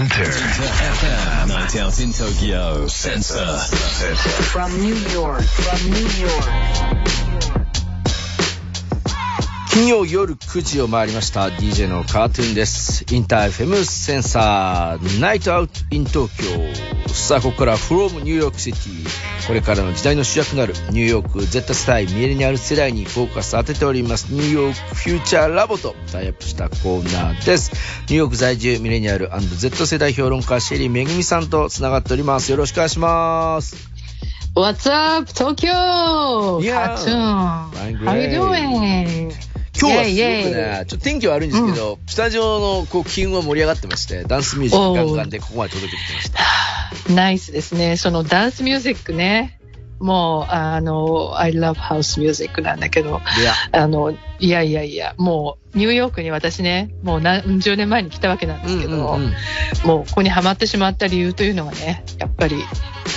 Inter FM. Night out in Tokyo. Sensor. From New York, from New York. 金曜夜9時を回りました DJ のカートゥーンですインター FM センサーナイトアウトイン東京さあここから from New York City これからの時代の主役となるニューヨーク Z 世代ミレニアル世代にフォーカス当てております。 New York Future Lab とタイアップしたコーナーです。ニューヨーク在住ミレニアル &Z 世代評論家シェリーめぐみさんとつながっております。よろしくお願いします。What's up, Tokyo? Yeah. Cartoon. How you doing? 今日はすごくね、ちょっと天気悪いんですけど、スタジオのこう気運は盛り上がってまして、ダンスミュージックガンガンでここまで届けてきました。ナイスですね。そのダンスミュージックね。もう、あの、I love house music なんだけど、いや、あの、いやいやいや、もう、ニューヨークに私ね、もう何十年前に来たわけなんですけど、うんうんうんもうここにハマってしまった理由というのがね、やっぱり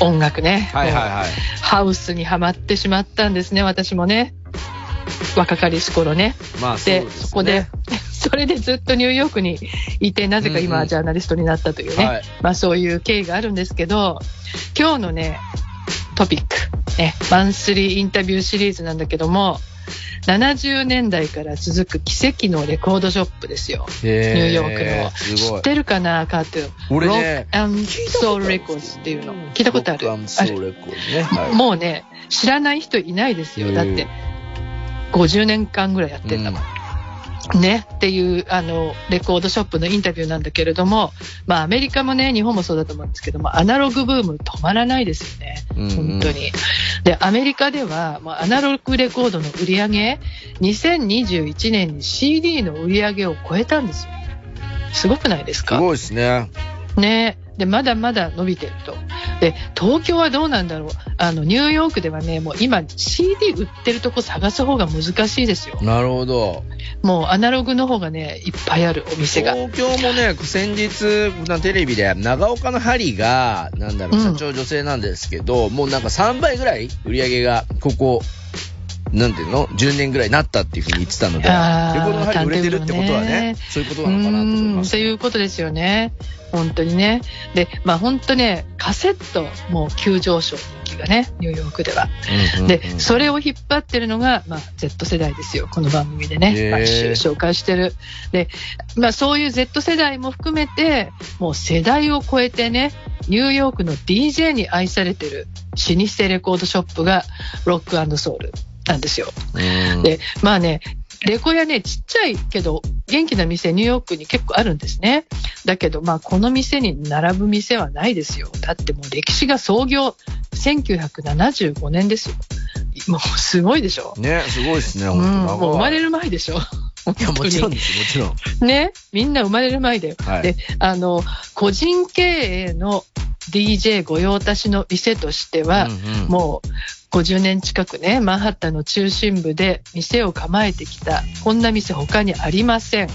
音楽ね。はいはいはい。ハウスにはまってしまったんですね、私もね。若かりし頃ね。まあそうで、ですね。そこで、それでずっとニューヨークにいて、なぜか今ジャーナリストになったというね、はいまあそういう経緯があるんですけど、今日のね、トピック、ね、マンスリーインタビューシリーズなんだけども、70年代から続く奇跡のレコードショップですよ。ニューヨークの。知ってるかな、カートゥー？ン。俺ねロックソウルレコーズっていうの。聞いたことある？ロックソあるウルレコードね。はい。もうね、知らない人いないですよ。だって、50年間ぐらいやってんだもん。ね、っていう、あの、レコードショップのインタビューなんだけれども、まあ、アメリカもね、日本もそうだと思うんですけども、アナログブーム止まらないですよね。うんうん本当に。で、アメリカでは、まあ、アナログレコードの売り上げ、2021年に CD の売り上げを超えたんですよ。すごくないですすかごいですね。ねで、まだまだ伸びてると。で、東京はどうなんだろう。あの、ニューヨークではね、もう今 CD 売ってるとこ探す方が難しいですよ。なるほど。もうアナログの方がね、いっぱいあるお店が。東京もね、先日、テレビで、長岡の針が、なんだろう、うん社長女性なんですけど、もうなんか3倍ぐらい売り上げが、ここ、なんていうの ?10 年ぐらいになったっていうふうに言ってたので、レコあーードの針売れてるってことはねね、そういうことなのかなと思います。うーんっていうことですよね。本当にね。で、まあ本当ね、カセットも急上昇人気がね、ニューヨークでは。うんうんうんで、それを引っ張ってるのが、まあ、Z 世代ですよ。この番組でへね、ー毎週紹介してる。で、まあ、そういう Z 世代も含めて、もう世代を超えてね、ニューヨークの DJ に愛されてる老舗レコードショップがロックソウルなんですよ。うんで、まあね、レコヤね、ちっちゃいけど、元気な店、ニューヨークに結構あるんですね。だけど、まあ、この店に並ぶ店はないですよ。だってもう歴史が創業1975年ですよ。もうすごいでしょ。ね、すごいですね、うん、もう生まれる。る前でしょ。いや、もちろんです、もちろん。ね、みんな生まれる前で。はいで、あの、個人経営の DJ 御用達の店としては、うんうんもう50年近くね、マンハッタンの中心部で店を構えてきた、こんな店他にありません。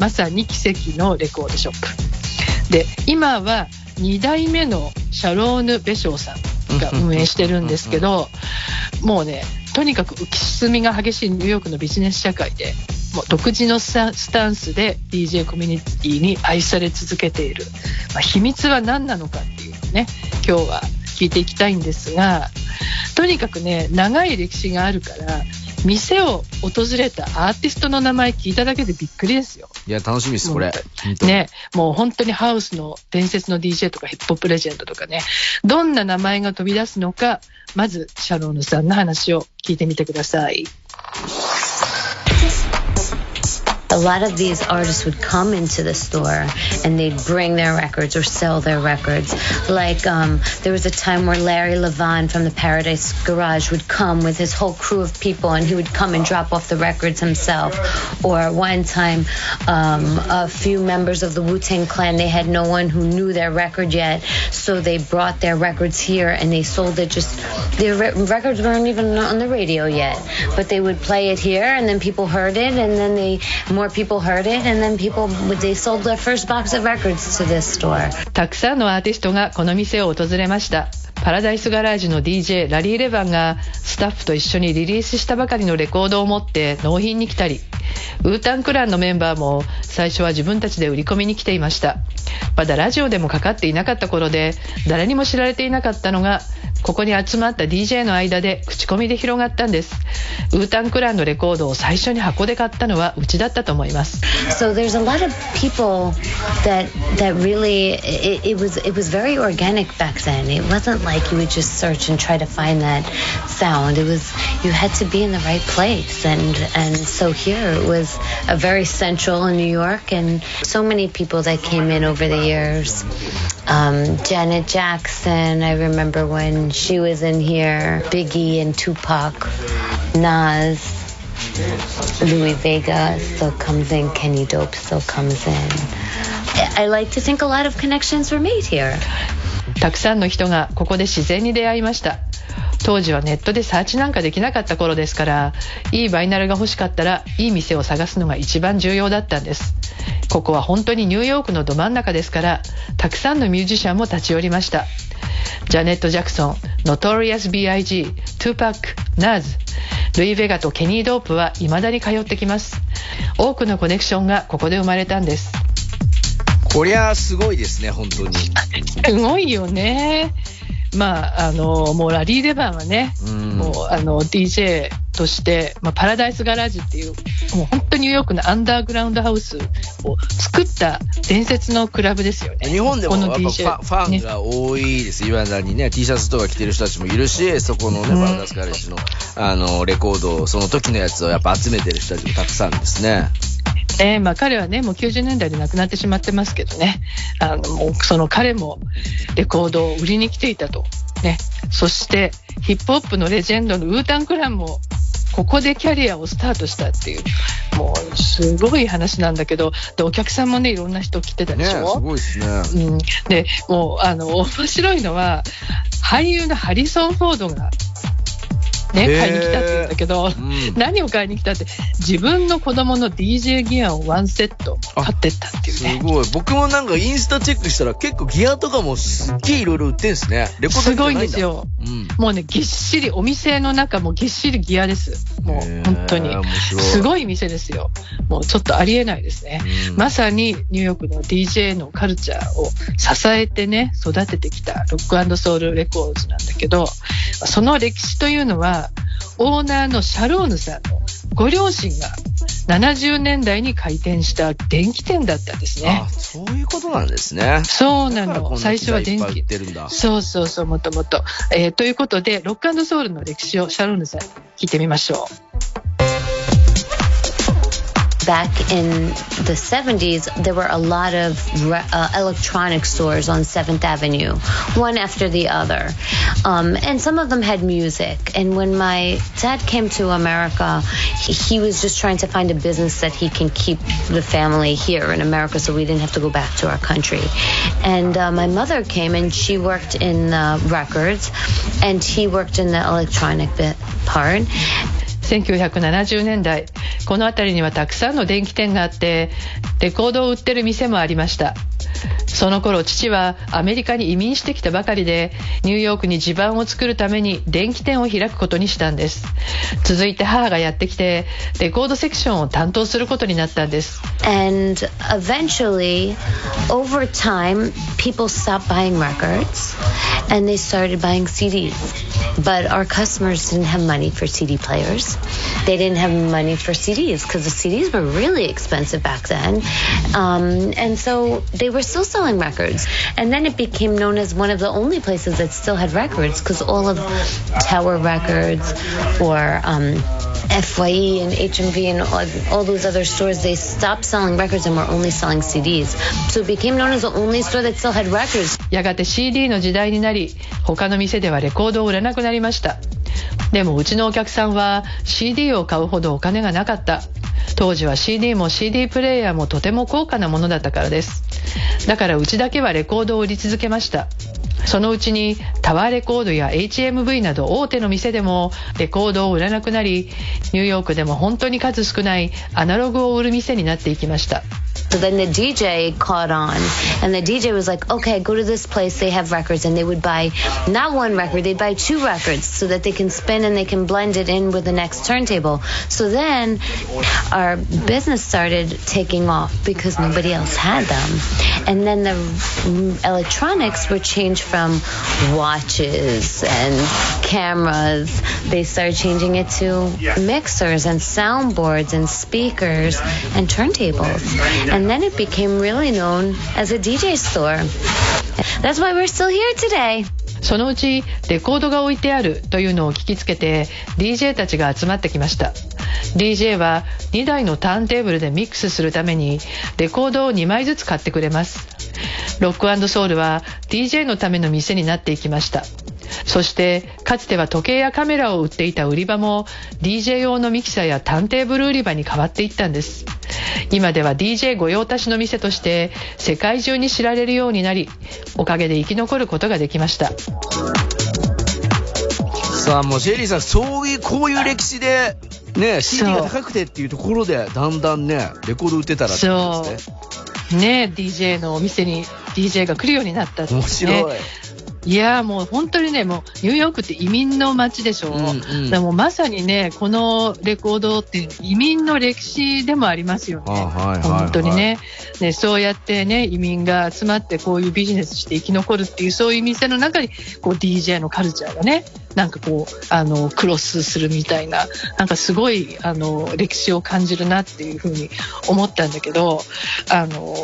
まさに奇跡のレコードショップ。で、今は2代目のシャローヌ・ベショーさんが運営してるんですけど、もうね、とにかく浮き沈みが激しいニューヨークのビジネス社会で、もう独自のスタンスで DJ コミュニティに愛され続けている。まあ、秘密は何なのかってね、今日は聞いていきたいんですが、とにかくね、長い歴史があるから、店を訪れたアーティストの名前聞いただけでびっくりですよ。いや、楽しみです、これ。ね、もう本当にハウスの伝説の DJ とかヒップホップレジェンドとかね、どんな名前が飛び出すのか、まずシャローヌさんの話を聞いてみてください。A lot of these artists would come into the store and they'd bring their records or sell their records. Like um, there was a time where Larry Levine from the Paradise Garage would come with his whole crew of people and he would come and drop off the records himself. Or one time, um, a few members of the Wu Tang Clan they had no one who knew their record yet, so they brought their records here and they sold it. Just their re- records weren't even on the radio yet, but they would play it here and then people heard it and then they more people heard it and then people they sold their first box of records to this store. たくさんのアーティストがこの店を訪れました。パラダイスガラージの DJ ラリー・レバンがスタッフと一緒にリリースしたばかりのレコードを持って納品に来たり、ウータンクランのメンバーも最初は自分たちで売り込みに来ていましたまだラジオでもかかっていなかった頃で誰にも知られていなかったのがここに集まった DJ の間で口コミで広がったんですウータンクランのレコードを最初に箱で買ったのはうちだったと思います So there's a lot of people that that really it, it was it was very organic back then. It wasn't like you would just search and try to find that sound. It was you had to be in the right place and and so here it was a very central in New York and so many people that came in over the years. Um, Janet Jackson, I remember when she was in here, Biggie and Tupac, Nas, Louis Vega still comes in, Kenny Dope still comes in. I I like to think a lot of connections were made here. たくさんの人がここで自然に出会いました当時はネットでサーチなんかできなかった頃ですからいい vinyl が欲しかったらいい店を探すのが一番重要だったんですここは本当にニューヨークのど真ん中ですからたくさんのミュージシャンも立ち寄りましたジャネット・ジャクソン、ノトリアス B.I.G., トゥーパック、 Nas、ルイ・ベガとケニー・ドープは未だに通ってきます多くのコネクションがここで生まれたんですこりゃすごいですね、本当に。すごいよね。まあ、あの、もうラリー・デバンはね、うんもうあの DJ として、まあ、パラダイス・ガラージっていう、もう本当ニューヨークのアンダーグラウンドハウスを作った伝説のクラブですよね。日本でもこのやっぱファンが多いです。いまだにね、T シャツとか着てる人たちもいるし、そこのね、うんバラダスカレッジの、あの、レコードを、その時のやつをやっぱ集めてる人たちもたくさんですね。ねまあ、彼はね、もう90年代で亡くなってしまってますけどね、あのもうその彼もレコードを売りに来ていたと。ね、そしてヒップホップのレジェンドのウータン・クランもここでキャリアをスタートしたっていう、もうすごい話なんだけど、でお客さんもね、いろんな人来てたでね、すしょ。ごいですね。うん、でもうあの面白いのは俳優のハリソン・フォードが、ね、買いに来たって言うんだけど、ん何を買いに来たって自分の子供の DJ ギアをワンセット買ってったっていうすね。ごい。僕もなんかインスタチェックしたら結構ギアとかもすっげえいろいろ売ってんすね。レコードすごいんですよ。うん。もうね、ぎっしり、お店の中もぎっしりギアです。もう本当にすごい店ですよ。もうちょっとありえないですね。うんまさにニューヨークの DJ のカルチャーを支えてね、育ててきたロックソウルレコーズなんだけど、その歴史というのは、オーナーのシャローヌさんのご両親が70年代に開店した電気店だったんですねあ、。そういうことなんですね。そうなの。最初は電気。そうそうそう、もともと。えーということで、ロックソウルの歴史をシャローヌさんに聞いてみましょう。Back in the 70s, there were a lot of re- uh, electronic stores on 7th Avenue, one after the other. Um, and some of them had music. And when my dad came to America, he, he was just trying to find a business that he can keep the family here in America so we didn't have to go back to our country. And uh, my mother came and she worked in uh, records and he worked in the electronic bit part. 1970年代この辺りにはたくさんの電気店があってレコードを売ってる店もありましたその頃父はアメリカに移民してきたばかりでニューヨークに地盤を作るために電気店を開くことにしたんです続いて母がやってきてレコードセクションを担当することになったんです And eventually, over time, people stopped buying records and they started buying CDs. But our customers didn't have money for CD players. They didn't have money for CDs because the CDs were really expensive back then. Um, and so they were still selling records. And then it became known as one of the only places that still had records because all of Tower Records or um, FYE and HMV and all, all those other stores, they stopped selling records and were only selling CDs. So it became known as the only store that still had records. やがて CD の時代になり他の店ではレコードを売らなくなりました でもうちのお客さんは CD を買うほどお金がなかった。当時は CD も CD プレイヤーもとても高価なものだったからです。だからうちだけはレコードを売り続けました。そのうちにタワーレコードや HMV など大手の店でもレコードを売らなくなりニューヨークでも本当に数少ないアナログを売る店になっていきました。So then the DJ caught on, and the DJ was like, okay, go to this place, they have records, and they would buy not one record, they'd buy two records so that they can spin and they can blend it in with the next turntable. So then our business started taking off because nobody else had them. And then the electronics were changed from watches and cameras. They started changing it to mixers and soundboards and speakers and turntables. And then it became really known as a DJ store. That's why we're still here today. そのうちレコードが置いてあるというのを聞きつけて DJ たちが集まってきました DJ は2台のターンテーブルでミックスするためにレコードを2枚ずつ買ってくれますロックソウルは DJ のための店になっていきましたそしてかつては時計やカメラを売っていた売り場も DJ 用のミキサーやターンテーブル売り場に変わっていったんです。今では DJ 御用達の店として世界中に知られるようになりおかげで生き残ることができました。さあ、もうシェリーさん、そういう、こういう歴史で、ね、CD が高くてっていうところで、だんだんね、レコード売ってたらってことですね。ね DJ のお店に DJ が来るようになったって、ね、面白い。いやもう本当にね、もうニューヨークって移民の街でしょ、うんうん、でもまさにね、このレコードって移民の歴史でもありますよね、はいはいはい、本当にね。ね、そうやってね、移民が集まってこういうビジネスして生き残るっていう、そういう店の中にこう DJ のカルチャーがね、なんかこう、あの、クロスするみたいな、なんかすごい、あの、歴史を感じるなっていうふうに思ったんだけど、あの、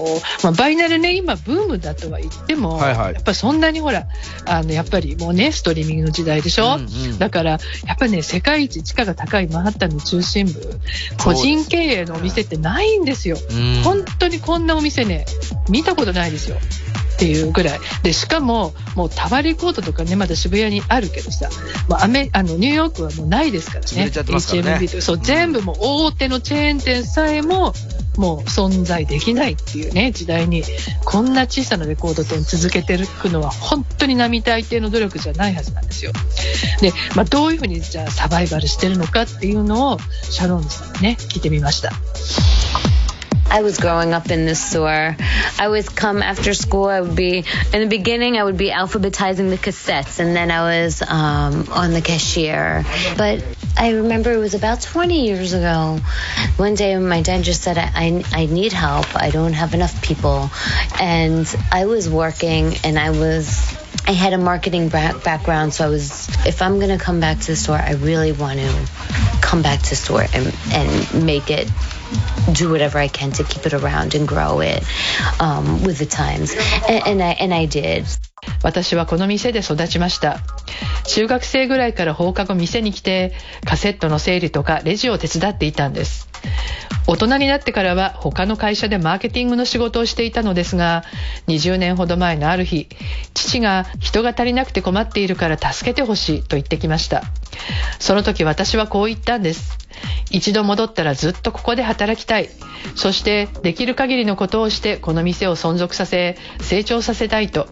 まあ、バイナルね、今ブームだとは言っても、はいはい、やっぱりそんなにほら、あの、やっぱりもうね、ストリーミングの時代でしょ、うんうん、だから、やっぱりね、世界一地価が高いマンハッタンの中心部、個人経営のお店ってないんですよ。本当にこんなお店ね、見たことないですよ。っていうぐらい。で、しかも、もうタワーレコードとかね、まだ渋谷にあるけどさ、もうアメあのニューヨークはもうないですからね。ね HMV とそう、全部もう大手のチェーン店さえも、もう存在できないっていうね、時代に、こんな小さなレコード店続けていくのは、本当に並大抵の努力じゃないはずなんですよ。で、まあ、どういうふうにじゃあサバイバルしてるのかっていうのを、シャロンさんにね、聞いてみました。I was growing up in this store. I would come after school. I would be in the beginning. I would be alphabetizing the cassettes, and then I was um, on the cashier. But I remember it was about 20 years ago. One day, my dad just said, I, I, I need help. I don't have enough people," and I was working, and I was I had a marketing background, so I was. If I'm gonna come back to the store, I really want to come back to the store and and make it do whatever I can to keep it around and grow it um, with the times. And, and, I, and I did. 私はこの店で育ちました。中学生ぐらいから放課後店に来て、カセットの整理とかレジを手伝っていたんです。大人になってからは他の会社でマーケティングの仕事をしていたのですが、20年ほど前のある日、父が人が足りなくて困っているから助けてほしいと言ってきました。その時私はこう言ったんです。一度戻ったらずっとここで働きたい。そしてできる限りのことをしてこの店を存続させ、成長させたいと。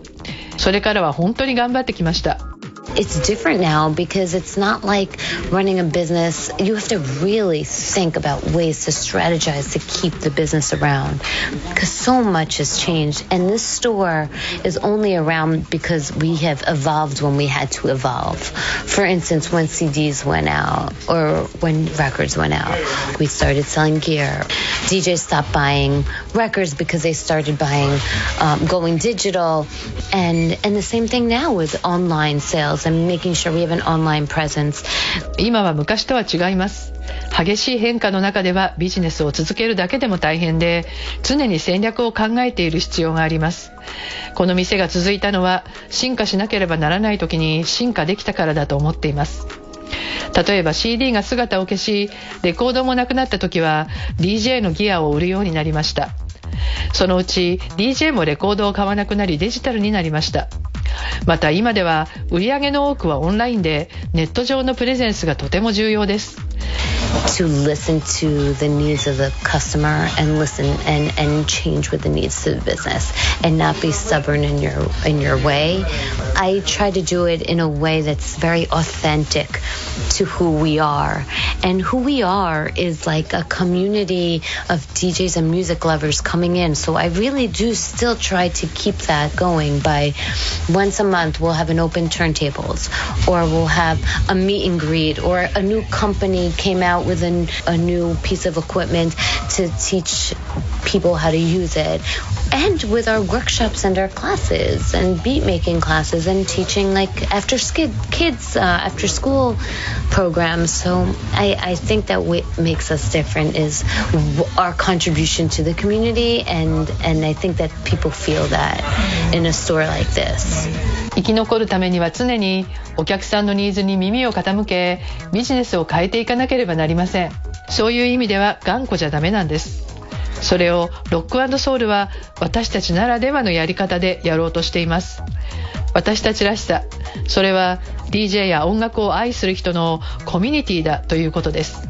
それからは本当に頑張ってきました。It's different now because it's not like running a business. You have to really think about ways to strategize to keep the business around because so much has changed. And this store is only around because we have evolved when we had to evolve. For instance, when CDs went out or when records went out, we started selling gear. DJs stopped buying records because they started buying, um, going digital, and and the same thing now with online sales and making sure we have an online presence. 今は昔とは違います。激しい変化の中ではビジネスを続けるだけでも大変で常に戦略を考えている必要がありますこの店が続いたのは進化しなければならない時に進化できたからだと思っています例えば CD が姿を消しレコードもなくなった時は DJ のギアを売るようになりましたそのうち DJ もレコードを買わなくなりデジタルになりました。また今では売り上げの多くはオンラインでネット上のプレゼンスがとても重要です。To listen to the needs of the customer and listen and, and change with the needs of the business and not be stubborn in your in your way. I try to do it in a way that's very authentic to who we are. And who we are is like a community of DJs and music lovers coming in. So I really do still try to keep that going by once a month we'll have an open turntables or we'll have a meet and greet or a new company came out with an, a new piece of equipment to teach people how to use it and with our workshops and our classes and beat making classes and teaching like after skid kids uh, after school programs so I, I think that what makes us different is w- our contribution to the community and and I think that people feel that in a store like this 生き残るためには常にお客さんのニーズに耳を傾けビジネスを変えていかなければなりませんそういう意味では頑固じゃダメなんです それをロックソウルは私たちならではのやり方でやろうとしています。私たちらしさそれは DJ や音楽を愛する人のコミュニティだということです。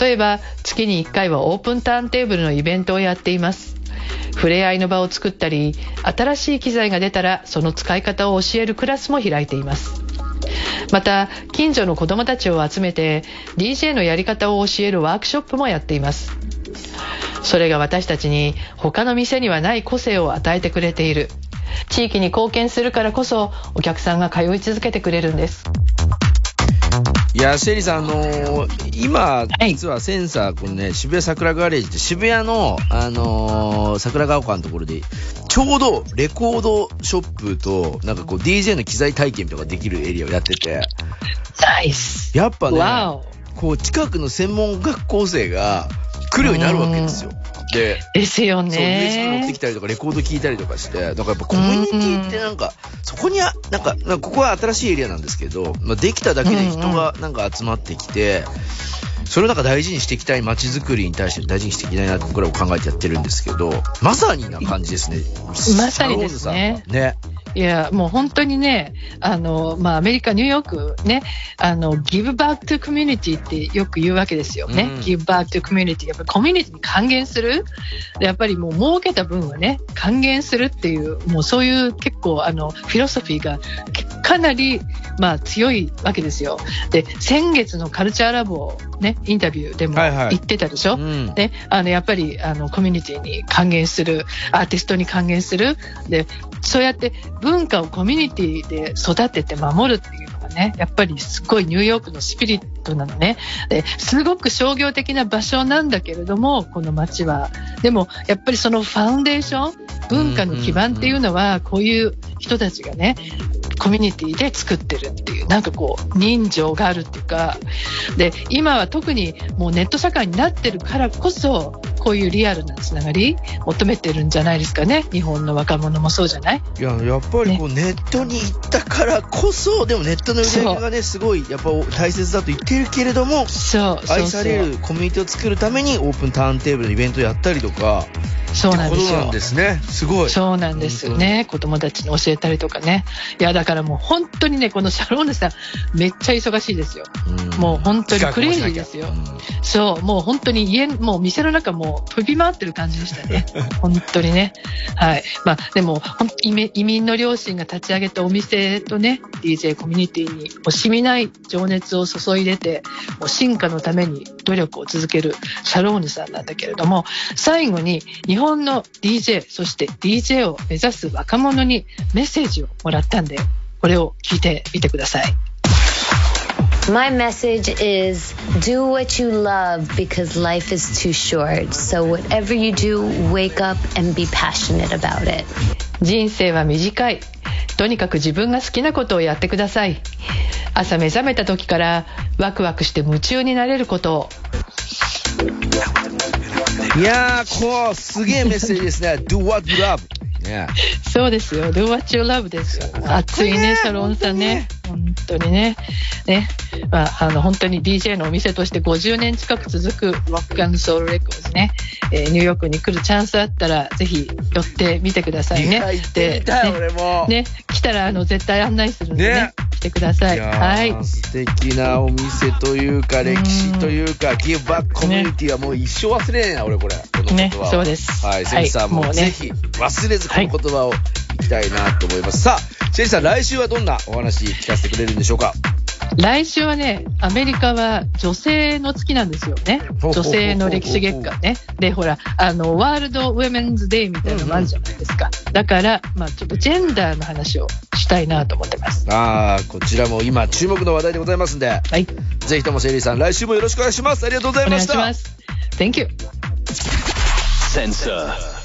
例えば月に1回はオープンターンテーブルのイベントをやっています。触れ合いの場を作ったり新しい機材が出たらその使い方を教えるクラスも開いています。また近所の子どもたちを集めて DJ のやり方を教えるワークショップもやっています。それが私たちに他の店にはない個性を与えてくれている。地域に貢献するからこそお客さんが通い続けてくれるんです。いや、シェリーさん、あのー今、い。実はセンサー、このね、渋谷桜ガレージって渋谷の、あのー桜ヶ丘のところで、ちょうどレコードショップと、なんかこう DJ の機材体験とかできるエリアをやってて、ナイス。やっぱね、こう近くの専門学校生が来るようになるわけですよ。で、ですよそう、USB 持ってねきたりとか、レコード聞いたりとかして、だからやっぱコミュニティってなんか、そこにあ、なんか、なんかここは新しいエリアなんですけど、まあ、できただけで人がなんか集まってきて、それをなんか大事にしていきたい街づくりに対して大事にしていきたいなって僕らも考えてやってるんですけど、まさにな感じですね。まさにですねね。いや、もう本当にね、あの、まあ、アメリカ、ニューヨークね、あの、give back to community ってよく言うわけですよね。うん give back to community。やっぱりコミュニティに還元する？でやっぱりもう儲けた分はね、還元するっていう、もうそういう結構、あの、フィロソフィーがかなり、まあ、強いわけですよ。で、先月のカルチャーラボをね、インタビューでもはいはい言ってたでしょ？うん。ね、あのやっぱりあのコミュニティに還元するアーティストに還元するでそうやって文化をコミュニティで育てて守るっていうのがねやっぱりすごいニューヨークのスピリットなのねですごく商業的な場所なんだけれどもこの街はでもやっぱりそのファウンデーション文化の基盤っていうのはこういう人たちがねコミュニティで作ってるっていう。なんかこう人情があるっていうかで今は特にもうネット社会になってるからこそこういうリアルなつながり求めてるんじゃないですかね日本の若者もそうじゃない？いや、やっぱりこうネットに行ったからこそ、でもネットの売り上げがね、すごいやっぱ大切だと言ってるけれども、そうそう愛されるコミュニティを作るためにオープンターンテーブルのイベントをやったりとか、そうなんですよすね。すごい。そうなんですよね。子供たちに教えたりとかね。いや、だからもう本当にね、このシャローネさん、めっちゃ忙しいですよ。うんもう本当にクレイジーですよそう、もう本当に家、もう店の中もう飛び回ってる感じでしたね。本当にね。はい。まあ、でも、移民の両親が立ち上げたお店とね、DJ コミュニティに惜しみない情熱を注いでて、もう進化のために努力を続けるシャローネさんなんだけれども、最後に日本の DJ、そして DJ を目指す若者にメッセージをもらったんで、これを聞いてみてください。My message is do what you love because life is too short. So, whatever you do, wake up and be passionate about it. 人生は短い。とにかく自分が好きなことをやってください。朝目覚めた時からワクワクして夢中になれることを。いやー、こう、すげえメッセージですね。do what you love. ね。そうですよ。Do what you love ですよ。熱いね、シャロンさんね。本当にね。ね。まあ、あの、本当に DJ のお店として50年近く続くロックソウルレコーズね。えーニューヨークに来るチャンスあったら、ぜひ寄ってみてくださいね。いや行ってみたいで俺もね、来たら、あの、絶対案内するんでね。ね来てください。いはい。素敵なお店というか、歴史というか、ギブバックコミュニティはもう一生忘れねえな、俺これ。この言葉はねそうですはい、はいセリさんももうねぜひ忘れずこの言葉をいきたいなと思います。さあ、シェリさん、来週はどんなお話聞かせてくれるんでしょうか？来週はね、アメリカは女性の月なんですよね。女性の歴史月間ね。で、ほら、あの、ワールドウェメンズデーみたいなのもあるじゃないですか。だから、まあちょっとジェンダーの話をしたいなと思ってます。ああ、こちらも今注目の話題でございますんで、はい。ぜひともシェリーさん、来週もよろしくお願いします。ありがとうございおました。願いします。Thank you. Sensor.